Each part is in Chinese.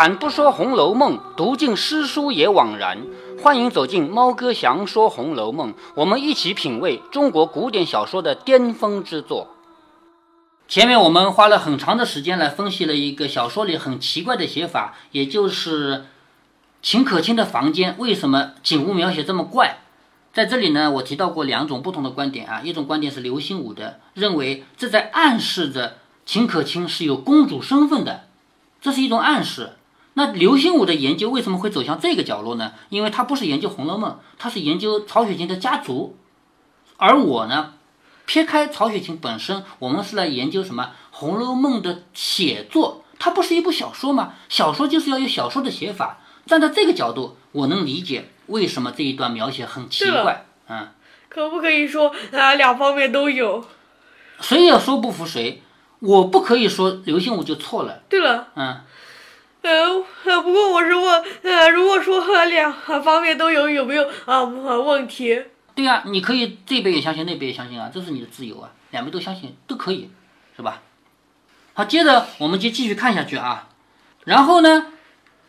开坛不说《红楼梦》，读尽诗书也枉然。欢迎走进猫哥祥说《红楼梦》，我们一起品味中国古典小说的巅峰之作。前面我们花了很长的时间来分析了一个小说里很奇怪的写法，也就是秦可卿的房间为什么景物描写这么怪。在这里呢，我提到过两种不同的观点啊，一种观点是刘心武的，认为这在暗示着秦可卿是有公主身份的，这是一种暗示。那刘心武的研究为什么会走向这个角落呢？因为他不是研究《红楼梦》，他是研究曹雪芹的家族，而我呢，撇开曹雪芹本身，我们是来研究什么《红楼梦》的写作。它不是一部小说吗？小说就是要有小说的写法。站在这个角度，我能理解为什么这一段描写很奇怪。嗯，可不可以说啊，两方面都有？谁也说不服谁。我不可以说刘心武就错了。对了，嗯，呃呃，不过我是问，呃，如果说两方面都有，有没有啊问题？对呀、你可以这边也相信，那边也相信啊，这是你的自由啊，两边都相信都可以，是吧？好，接着我们就继续看下去啊。然后呢，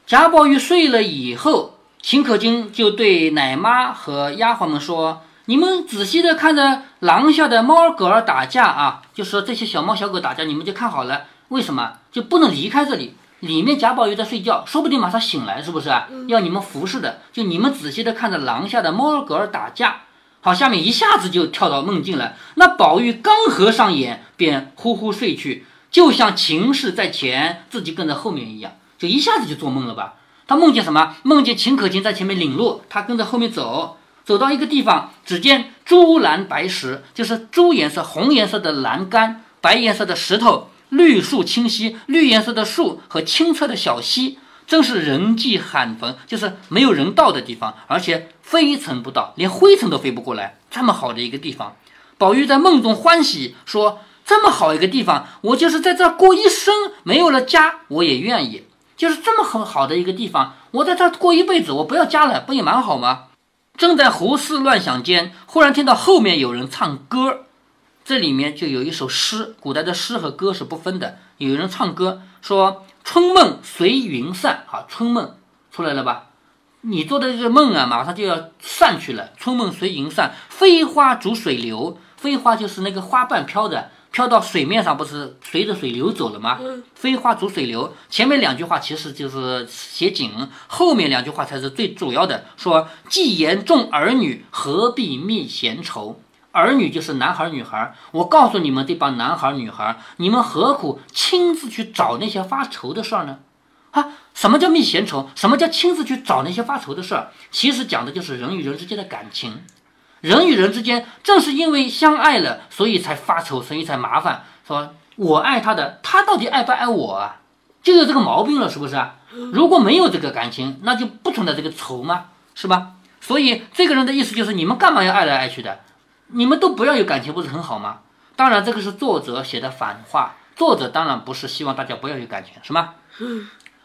贾宝玉睡了以后，秦可卿就对奶妈和丫鬟们说：“你们仔细的看着廊下的猫儿狗儿打架啊，就说这些小猫小狗打架，你们就看好了。为什么就不能离开这里？里面贾宝玉在睡觉，说不定马上醒来，是不是啊？要你们服侍的，就你们仔细的看着廊下的猫儿狗儿打架。”好，下面一下子就跳到梦境了。那宝玉刚合上眼，便呼呼睡去，就像秦氏在前，自己跟在后面一样，就一下子就做梦了吧？他梦见什么？梦见秦可卿在前面领路，他跟着后面走，走到一个地方，只见朱蓝白石，就是朱颜色、红颜色的栏杆，白颜色的石头，绿树清溪，绿颜色的树和清澈的小溪。真是人迹罕逢，就是没有人到的地方，而且飞尘不到，连灰尘都飞不过来。这么好的一个地方，宝玉在梦中欢喜，说：“这么好一个地方，我就是在这过一生，没有了家，我也愿意。就是这么很好的一个地方，我在这过一辈子，我不要家了，不也蛮好吗？”正在胡思乱想间，忽然听到后面有人唱歌，这里面就有一首诗，古代的诗和歌是不分的。有人唱歌说。春梦随云散，啊，春梦出来了吧？你做的这个梦啊，马上就要散去了。春梦随云散，飞花逐水流。飞花就是那个花瓣飘的，飘到水面上，不是随着水流走了吗？飞花逐水流。前面两句话其实就是写景，后面两句话才是最主要的。说既言重儿女，何必觅闲愁？儿女就是男孩女孩，我告诉你们这帮男孩女孩，你们何苦亲自去找那些发愁的事儿呢？啊，什么叫觅闲愁？什么叫亲自去找那些发愁的事儿？其实讲的就是人与人之间的感情。人与人之间正是因为相爱了，所以才发愁，所以才麻烦。说我爱他的，他到底爱不爱我啊？就有这个毛病了，是不是啊？如果没有这个感情，那就不存在这个愁吗？是吧？所以这个人的意思就是，你们干嘛要爱来爱去的？你们都不要有感情，不是很好吗？当然，这个是作者写的反话。作者当然不是希望大家不要有感情，是吗？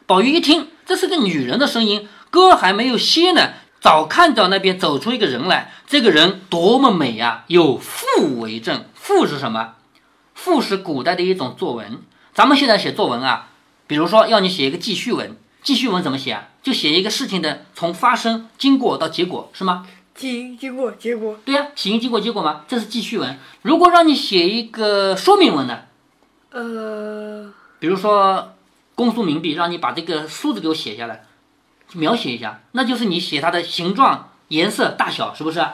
宝玉一听，这是个女人的声音，歌还没有歇呢，早看到那边走出一个人来。这个人多么美呀、有赋为证。赋是什么？赋是古代的一种作文。咱们现在写作文啊，比如说要你写一个记叙文，记叙文怎么写啊？就写一个事情的从发生、经过到结果，是吗？经经过结果，对呀、起因、经过、结果嘛，这是记叙文。如果让你写一个说明文呢，呃，比如说公诉冥币，让你把这个数字给我写下来，描写一下，那就是你写它的形状、颜色、大小，是不是？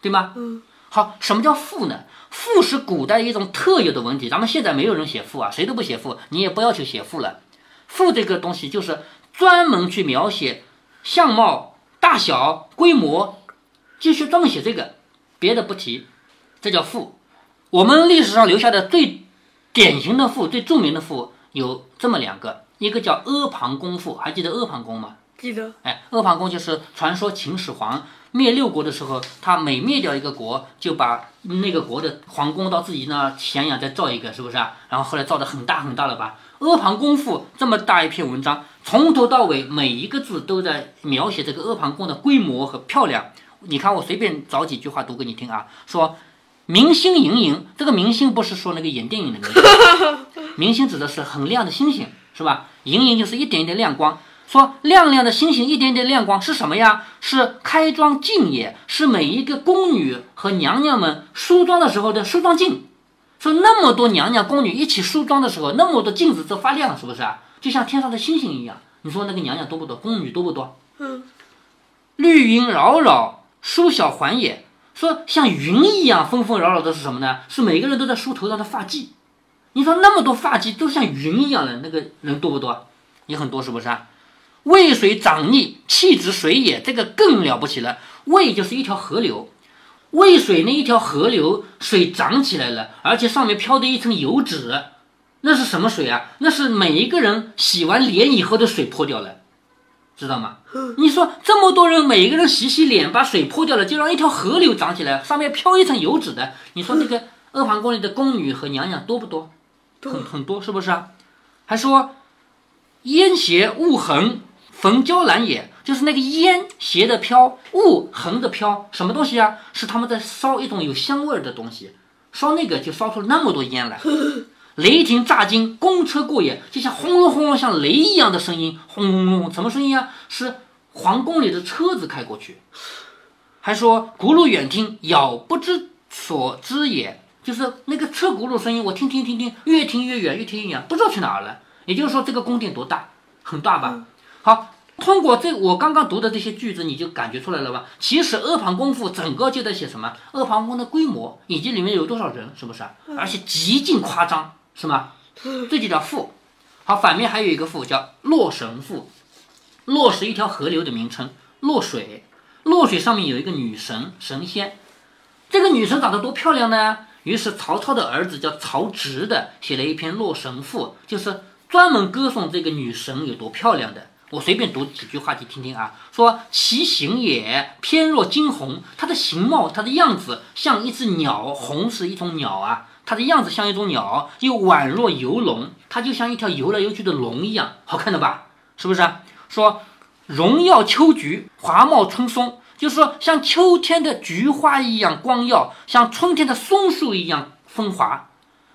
对吗？嗯。好，什么叫赋呢？赋是古代一种特有的文体，咱们现在没有人写赋啊，谁都不写赋，你也不要求写赋了。赋这个东西就是专门去描写相貌、大小、规模，就是专门写这个，别的不提，这叫赋。我们历史上留下的最典型的赋、最著名的赋有这么两个，一个叫阿房宫赋，还记得阿房宫吗？记得哎，阿房宫就是传说秦始皇灭六国的时候，他每灭掉一个国，就把那个国的皇宫到自己那儿咸阳再造一个，是不是啊？然后后来造的很大很大了吧？阿房宫赋这么大一篇文章，从头到尾每一个字都在描写这个阿房宫的规模和漂亮。你看，我随便找几句话读给你听啊，说明星盈盈，这个明星不是说那个演电影的明星，明星指的是很亮的星星，是吧？莹莹就是一点一点亮光。说亮亮的星星，一点点亮光是什么呀？是开妆镜也，是每一个宫女和娘娘们梳妆的时候的梳妆镜。说那么多娘娘宫女一起梳妆的时候，那么多镜子都发亮，是不是啊？就像天上的星星一样。你说那个娘娘多不多？宫女多不多？嗯。绿云扰扰梳小环也。说像云一样纷纷扰扰的是什么呢？是每个人都在梳头上的发髻。你说那么多发髻都像云一样的，那个人多不多？也很多，是不是啊？渭水涨逆，气之水也，这个更了不起了。渭就是一条河流，渭水那一条河流水涨起来了，而且上面飘着一层油脂，那是什么水啊？那是每一个人洗完脸以后的水泼掉了，知道吗？你说这么多人，每一个人洗洗脸，把水泼掉了，就让一条河流涨起来，上面飘一层油脂的。你说那个阿房宫里的宫女和娘娘多不多？很很多，是不是啊？还说烟斜雾横。焚椒兰也，就是那个烟斜的飘，雾横的飘，什么东西啊？是他们在烧一种有香味儿的东西，烧那个就烧出那么多烟来。雷霆炸金，公车过也，就像轰隆轰隆，像雷一样的声音，轰隆隆，什么声音啊？是皇宫里的车子开过去。还说轱辘远听，杳不知所知也，就是那个车轱辘声音，我听听听听，越听越远，越听越远，不知道去哪儿了。也就是说，这个宫殿多大，很大吧？好，通过这我刚刚读的这些句子，你就感觉出来了吧？其实阿房宫赋整个就在写什么？阿房宫的规模以及里面有多少人，是不是？而且极尽夸张，是吗？这就叫赋。好，反面还有一个赋叫洛神赋。洛是一条河流的名称，洛水，洛水上面有一个女神神仙。这个女神长得多漂亮呢？于是曹操的儿子叫曹植的写了一篇洛神赋，就是专门歌颂这个女神有多漂亮的。我随便读几句话，你听听啊。说其形也偏若惊鸿，它的形貌，它的样子像一只鸟，鸿是一种鸟啊，它的样子像一种鸟，又宛若游龙，它就像一条游来游去的龙一样，好看的吧？是不是？说荣耀秋菊，华茂春松，就是说像秋天的菊花一样光耀，像春天的松树一样风华。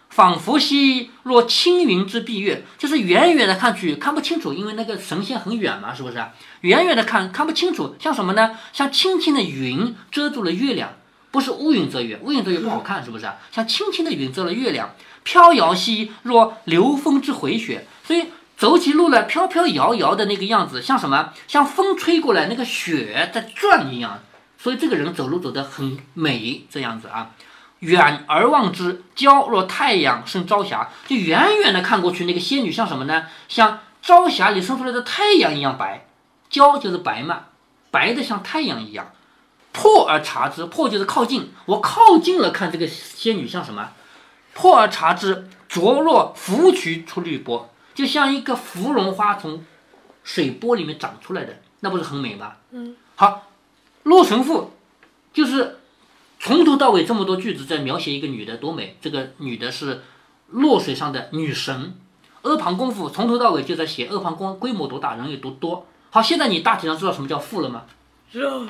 仿佛兮若青云之蔽月，就是远远的看去看不清楚，因为那个神仙很远嘛，是不是？远远的看看不清楚，像什么呢？像轻轻的云遮住了月亮，不是乌云遮月，乌云遮月不好看，是不是？像轻轻的云遮了月亮，飘摇兮若流风之回雪，所以走起路来飘飘摇摇的那个样子，像什么？像风吹过来那个雪在转一样，所以这个人走路走得很美，这样子啊。远而望之，娇若太阳升朝霞。就远远的看过去，那个仙女像什么呢？像朝霞里升出来的太阳一样白。娇就是白嘛，白的像太阳一样。破而察之，破就是靠近。我靠近了看这个仙女像什么？破而察之，灼若芙蕖出绿波，就像一个芙蓉花从水波里面长出来的，那不是很美吗？嗯。好，洛神赋就是。从头到尾这么多句子在描写一个女的多美，这个女的是洛水上的女神。阿房宫赋从头到尾就在写阿房宫规模多大，人有多多。好，现在你大体上知道什么叫赋了吗？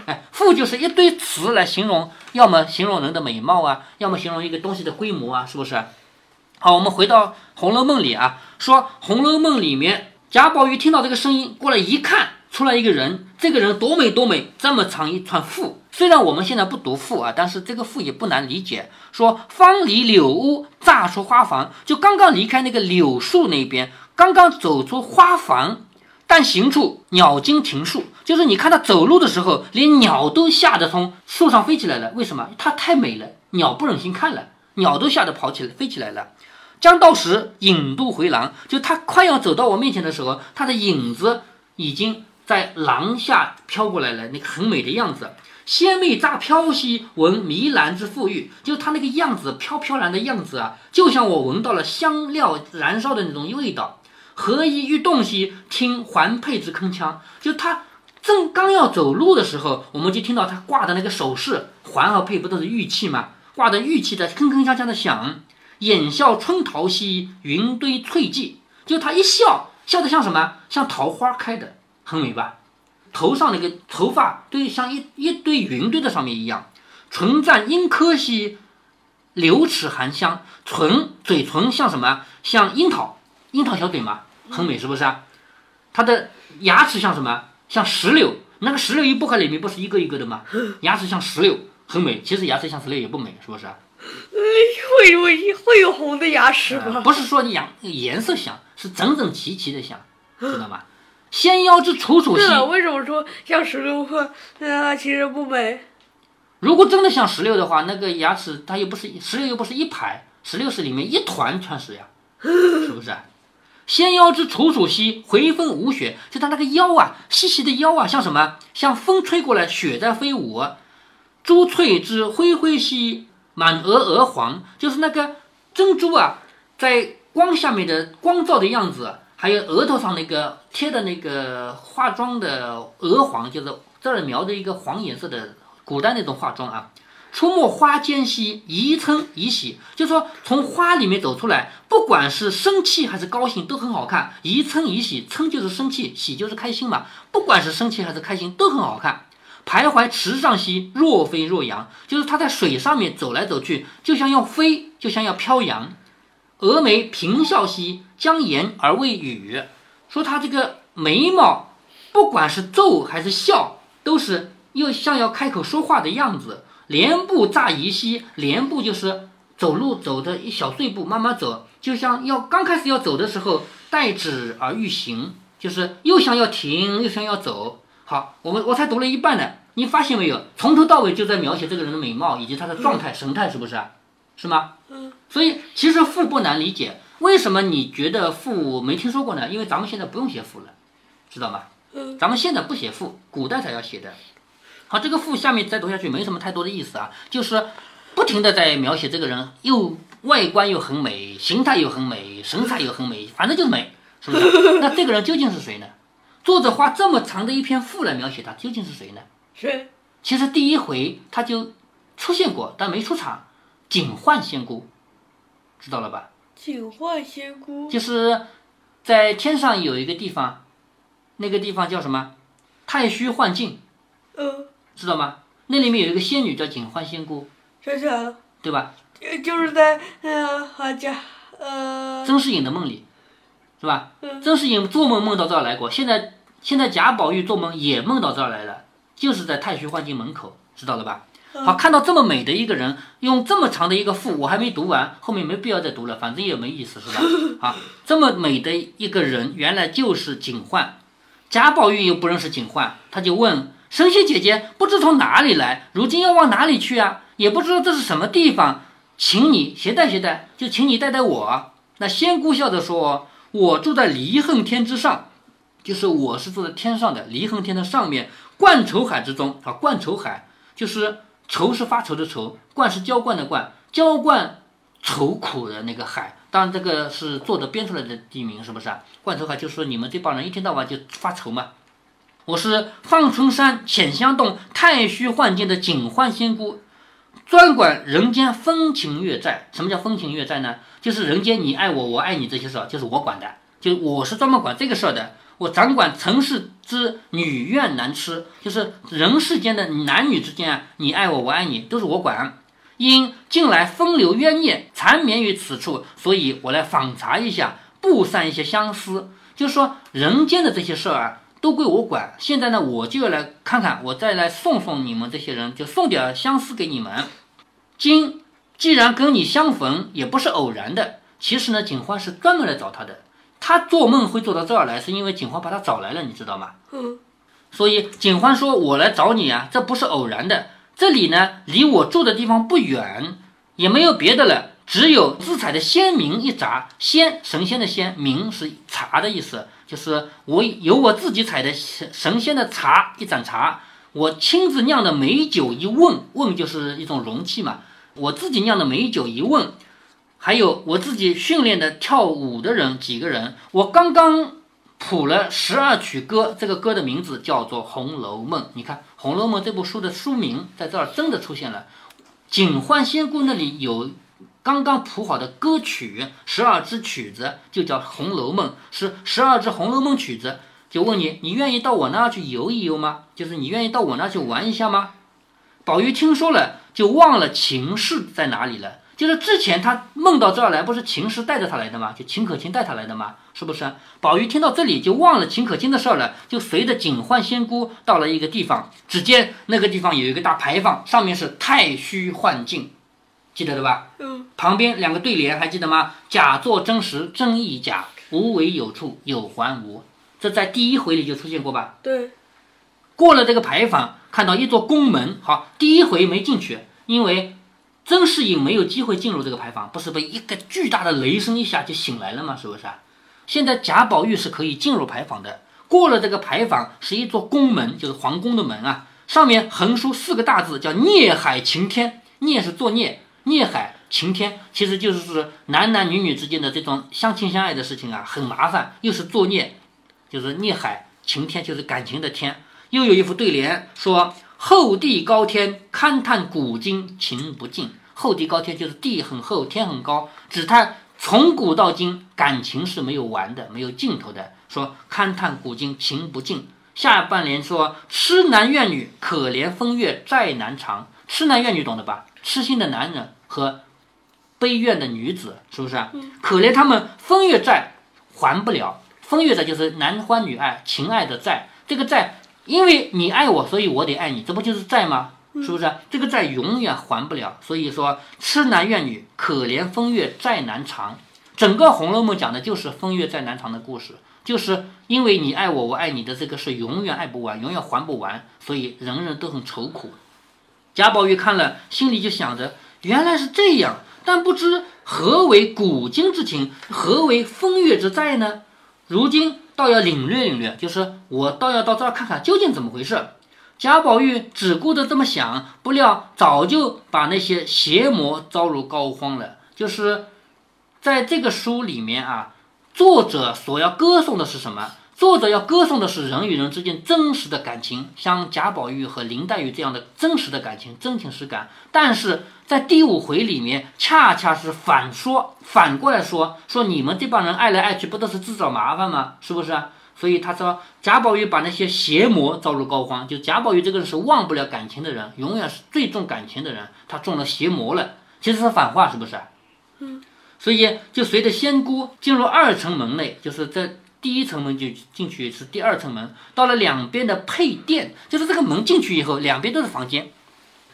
哎，富就是一堆词来形容，要么形容人的美貌啊，要么形容一个东西的规模啊，是不是？好，我们回到《红楼梦》里啊，说《红楼梦》里面贾宝玉听到这个声音过来一看，出来一个人，这个人多美多美，这么长一串富。虽然我们现在不读赋啊，但是这个赋也不难理解。说方离柳屋，乍出花房，就刚刚离开那个柳树那边，刚刚走出花房，但行处鸟惊停树，就是你看他走路的时候，连鸟都吓得从树上飞起来了。为什么？它太美了，鸟不忍心看了，鸟都吓得跑起来飞起来了。将到时，影渡回廊，就他快要走到我面前的时候，他的影子已经在廊下飘过来了，那个很美的样子。仙妹乍飘兮，闻迷兰之馥郁，就是它那个样子，飘飘然的样子啊，就像我闻到了香料燃烧的那种味道。何以欲动兮，听环佩之铿锵，就他正刚要走路的时候，我们就听到他挂的那个首饰，环和佩不都是玉器吗？挂的玉器在铿铿锵锵的响。眼笑春桃兮，云堆翠髻，就他一笑，笑得像什么？像桃花开的，很美吧？头上那个头发堆像一一堆云堆在上面一样，唇绽樱柯兮，流齿含香。唇嘴唇像什么？像樱桃，樱桃小嘴嘛，很美，是不是啊？他的牙齿像什么？像石榴。那个石榴一剥开里面不是一个一个的吗？牙齿像石榴，很美。其实牙齿像石榴也不美，是不是啊？会有会有红的牙齿吗？不是说牙颜色像，是整整齐齐的像，知道吗？纤腰之楚楚兮。为什么说像石榴？啊，其实不美。如果真的像石榴的话，那个牙齿它又不是石榴，又不是一排，石榴是里面一团全是呀，是不是？纤腰之楚楚兮，回风舞雪。就它那个腰啊，细细的腰啊，像什么？像风吹过来，雪在飞舞。珠翠之辉辉兮，满额鹅黄。就是那个珍珠啊，在光下面的光照的样子，还有额头上那个贴的那个化妆的鹅黄，就是这儿描的一个黄颜色的古代那种化妆啊。出没花间兮，宜称宜喜，就是说从花里面走出来，不管是生气还是高兴，都很好看。宜称宜喜，称就是生气，喜就是开心嘛。不管是生气还是开心，都很好看。徘徊池上兮，若飞若扬，就是它在水上面走来走去，就像要飞，就像要飘扬。蛾眉平笑兮，将言而未语，说他这个眉毛，不管是皱还是笑，都是又像要开口说话的样子。连步乍移兮，连步就是走路走的一小碎步，慢慢走，就像要刚开始要走的时候，待止而欲行，就是又想要停，又想要走。好，我们我才读了一半呢，你发现没有？从头到尾就在描写这个人的美貌以及他的状态、神态，是不是？是吗？嗯。所以其实赋不难理解，为什么你觉得赋没听说过呢？因为咱们现在不用写赋了，知道吗？嗯。咱们现在不写赋，古代才要写的。好，这个赋下面再读下去没什么太多的意思啊，就是不停的在描写这个人，又外观又很美，形态又很美，神采又很美，反正就是美，是不是？那这个人究竟是谁呢？作者花这么长的一篇赋来描写他，究竟是谁呢？是？其实第一回他就出现过，但没出场。警幻仙姑，知道了吧？警幻仙姑就是在天上有一个地方，那个地方叫什么？太虚幻境。嗯。知道吗？那里面有一个仙女叫警幻仙姑，想起来了，对吧？就是在呃，好家呃，曾仕隐的梦里，是吧？嗯。曾仕隐做梦梦到这儿来过，现在现在贾宝玉做梦也梦到这儿来了，就是在太虚幻境门口，知道了吧？好，看到这么美的一个人，用这么长的一个赋，我还没读完，后面没必要再读了，反正也没意思，是吧？啊，这么美的一个人，原来就是警幻，贾宝玉又不认识警幻，他就问。神仙姐姐不知从哪里来，如今要往哪里去啊？也不知道这是什么地方，请你携带携带，就请你带带我。那仙姑笑着说：“我住在离恨天之上，就是我是住在天上的离恨天的上面，灌愁海之中啊。灌愁海就是愁是发愁的愁，灌是浇灌的灌，浇灌愁苦的那个海。当然这个是作者编出来的地名，是不是啊？灌愁海就是说你们这帮人一天到晚就发愁嘛。”我是放春山浅香洞太虚幻境的警幻仙姑，专管人间风情月债。什么叫风情月债呢？就是人间你爱我，我爱你这些事儿，就是我管的，就我是专门管这个事儿的。我掌管尘世之女怨男痴，就是人世间的男女之间啊，你爱我，我爱你，都是我管。因近来风流冤孽缠绵于此处，所以我来访查一下，布散一些相思。就是说人间的这些事儿啊。都归我管。现在呢，我就要来看看，我再来送送你们这些人，就送点相思给你们。今既然跟你相逢，也不是偶然的。其实呢，警花是专门来找他的。他做梦会做到这儿来，是因为警花把他找来了，你知道吗？嗯。所以警花说：“我来找你啊，这不是偶然的。这里呢，离我住的地方不远，也没有别的了，只有自采的仙茗一扎。仙，神仙的仙，茗是茶的意思。”就是我有我自己采的神神仙的茶一盏茶，我亲自酿的美酒一瓮，瓮就是一种容器嘛。我自己酿的美酒一瓮，还有我自己训练的跳舞的人几个人。我刚刚谱了十二曲歌，这个歌的名字叫做《红楼梦》。你看《红楼梦》这部书的书名在这儿真的出现了。警幻仙姑那里有。刚刚谱好的歌曲，十二支曲子就叫《红楼梦》，是十二支《红楼梦》曲子。就问你，你愿意到我那儿去游一游吗？就是你愿意到我那儿去玩一下吗？宝玉听说了，就忘了秦氏在哪里了，就是之前他梦到这儿来，不是秦氏带着他来的吗？就秦可卿带他来的吗？是不是？宝玉听到这里就忘了秦可卿的事儿了，就随着警幻仙姑到了一个地方，只见那个地方有一个大牌坊，上面是太虚幻境，记得对吧？嗯。旁边两个对联还记得吗？假作真实真亦假，无为有处有还无。这在第一回里就出现过吧？对。过了这个牌坊，看到一座宫门，好，第一回没进去，因为。曾士隐没有机会进入这个牌坊，不是被一个巨大的雷声一下就醒来了吗？是不是啊？现在贾宝玉是可以进入牌坊的。过了这个牌坊，是一座宫门，就是皇宫的门啊。上面横书四个大字，叫“孽海晴天”。孽是作孽，孽海情天，其实就是男男女女之间的这种相亲相爱的事情啊，很麻烦，又是作孽，就是孽海情天，就是感情的天。又有一副对联说。厚地高天，勘探古今情不尽。厚地高天就是地很厚，天很高，只叹从古到今感情是没有完的，没有尽头的。说勘探古今情不尽。下半联说痴男怨女，可怜风月债难偿。痴男怨女懂得吧？痴心的男人和悲怨的女子，是不是啊？可怜他们风月债还不了。风月债就是男欢女爱情爱的债，这个债。因为你爱我，所以我得爱你，这不就是债吗？是不是？这个债永远还不了。所以说，痴男怨女，可怜风月债难偿。整个《红楼梦》讲的就是风月债难偿的故事，就是因为你爱我，我爱你的这个是永远爱不完，永远还不完，所以人人都很愁苦。贾宝玉看了，心里就想着，原来是这样，但不知何为古今之情，何为风月之债呢？如今。倒要领略领略，就是我倒要到这儿看看究竟怎么回事。贾宝玉只顾着这么想，不料早就把那些邪魔招入膏肓了。就是在这个书里面啊，作者所要歌颂的是什么？作者要歌颂的是人与人之间真实的感情，像贾宝玉和林黛玉这样的真实的感情，真情实感。但是在第五回里面，恰恰是反说，反过来说，说你们这帮人爱来爱去，不都是自找麻烦吗？是不是？所以他说贾宝玉把那些邪魔招入膏肓，就贾宝玉这个人是忘不了感情的人，永远是最重感情的人，他中了邪魔了。其实是反话，是不是？嗯。所以就随着仙姑进入二层门内，就是在。第一层门就进去是第二层门，到了两边的配殿，就是这个门进去以后，两边都是房间，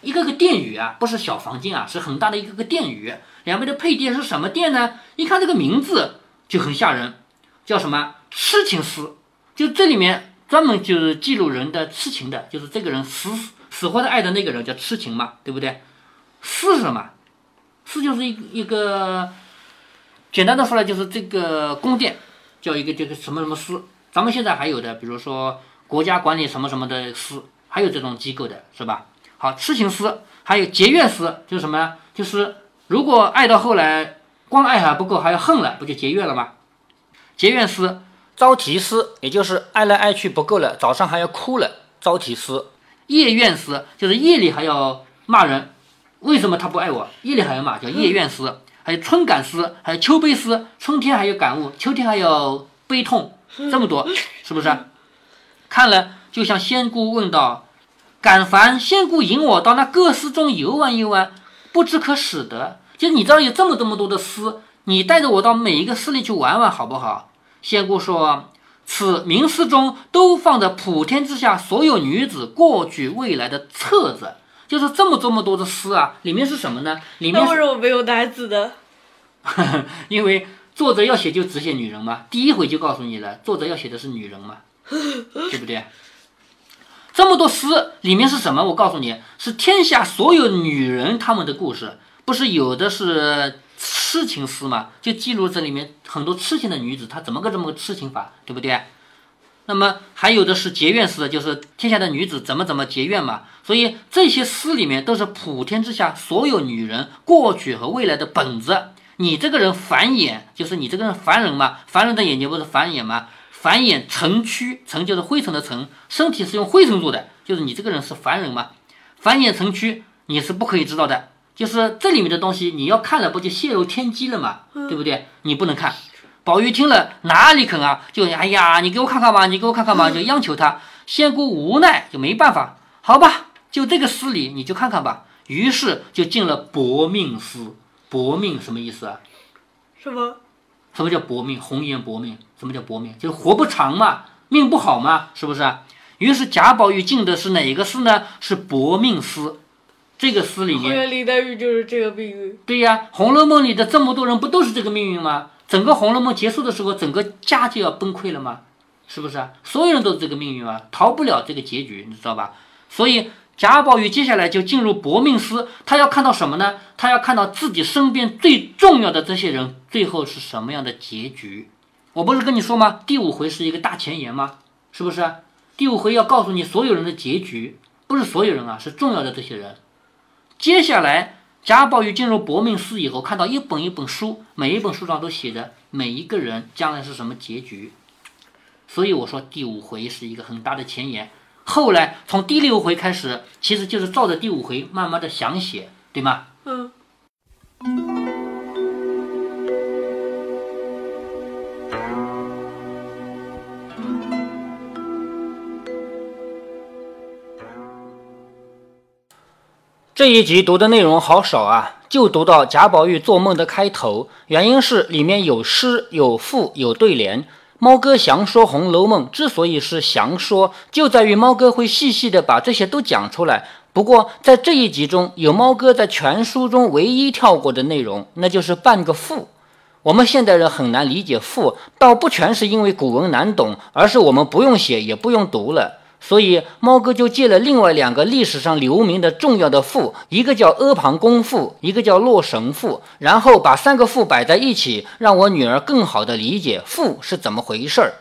一个个殿宇啊，不是小房间啊，是很大的一个个殿宇。两边的配殿是什么殿呢？一看这个名字就很吓人，叫什么痴情司？就这里面专门就是记录人的痴情的，就是这个人死死活的爱的那个人叫痴情嘛，对不对？司是什么？司就是一一个简单的说来就是这个宫殿。叫一个这个什么什么司，咱们现在还有的，比如说国家管理什么什么的司，还有这种机构的是吧？好，痴情司，还有结怨司，就是什么呢？就是如果爱到后来，光爱还不够，还要恨了，不就结怨了吗？结怨司，招啼司，也就是爱来爱去不够了，早上还要哭了，招啼司。夜怨司，就是夜里还要骂人，为什么他不爱我？夜里还要骂，叫夜怨司。还有春感思，还有秋悲思，春天还有感悟，秋天还有悲痛，这么多，是不是？看了就像仙姑问道：“敢烦仙姑引我到那各司中游玩游玩，不知可使得？就你这儿有这么这么多的诗，你带着我到每一个诗里去玩玩好不好？”仙姑说：“此名诗中都放着普天之下所有女子过去未来的册子。”就是这么这么多的诗啊，里面是什么呢？里面为什么没有男子的？因为作者要写就只写女人嘛，第一回就告诉你了，作者要写的是女人嘛，对不对？这么多诗里面是什么？我告诉你是天下所有女人她们的故事，不是有的是痴情诗嘛？就记录这里面很多痴情的女子，她怎么个这么个痴情法，对不对？那么还有的是结怨诗，就是天下的女子怎么怎么结怨嘛。所以这些诗里面都是普天之下所有女人过去和未来的本子。你这个人繁眼，就是你这个人凡人嘛，凡人的眼睛不是繁眼吗？繁眼尘躯，尘就是灰尘的尘，身体是用灰尘做的，就是你这个人是凡人嘛。繁眼尘躯，你是不可以知道的。就是这里面的东西，你要看了不就泄露天机了嘛？对不对？你不能看。宝玉听了哪里肯啊？就哎呀，你给我看看吧，你给我看看吧，就央求他。仙姑无奈就没办法，好吧，就这个司里你就看看吧。于是就进了薄命司。薄命什么意思啊？什么？什么叫薄命？红颜薄命？什么叫薄命？就是活不长嘛，命不好嘛，是不是啊？于是贾宝玉进的是哪个司呢？是薄命司。这个司里面，林黛玉就是这个命运。对呀，《红楼梦》里的这么多人不都是这个命运吗？整个《红楼梦》结束的时候，整个家就要崩溃了吗？是不是？所有人都是这个命运啊，逃不了这个结局，你知道吧？所以贾宝玉接下来就进入薄命司，他要看到什么呢？他要看到自己身边最重要的这些人最后是什么样的结局。我不是跟你说吗？第五回是一个大前言吗？是不是？第五回要告诉你所有人的结局，不是所有人啊，是重要的这些人。接下来，贾宝玉进入薄命司以后，看到一本一本书，每一本书上都写着每一个人将来是什么结局。所以我说第五回是一个很大的前言。后来从第六回开始，其实就是照着第五回慢慢的详写，对吗？嗯。这一集读的内容好少啊，就读到贾宝玉做梦的开头。原因是里面有诗、有赋、有对联。猫哥详说《红楼梦》之所以是详说，就在于猫哥会细细的把这些都讲出来。不过在这一集中有猫哥在全书中唯一跳过的内容，那就是半个赋。我们现代人很难理解赋，倒不全是因为古文难懂，而是我们不用写也不用读了。所以，猫哥就借了另外两个历史上留名的重要的赋，一个叫《阿房宫赋》，一个叫《洛神赋》，然后把三个赋摆在一起，让我女儿更好的理解赋是怎么回事儿。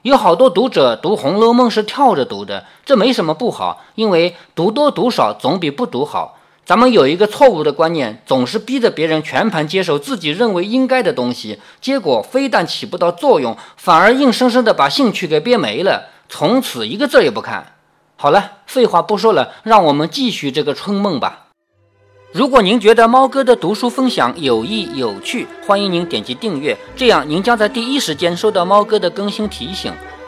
有好多读者读《红楼梦》是跳着读的，这没什么不好，因为读多读少总比不读好。咱们有一个错误的观念，总是逼着别人全盘接受自己认为应该的东西，结果非但起不到作用，反而硬生生的把兴趣给憋没了。从此一个字也不看。好了，废话不说了，让我们继续这个春梦吧。如果您觉得猫哥的读书分享有益有趣，欢迎您点击订阅，这样您将在第一时间收到猫哥的更新提醒。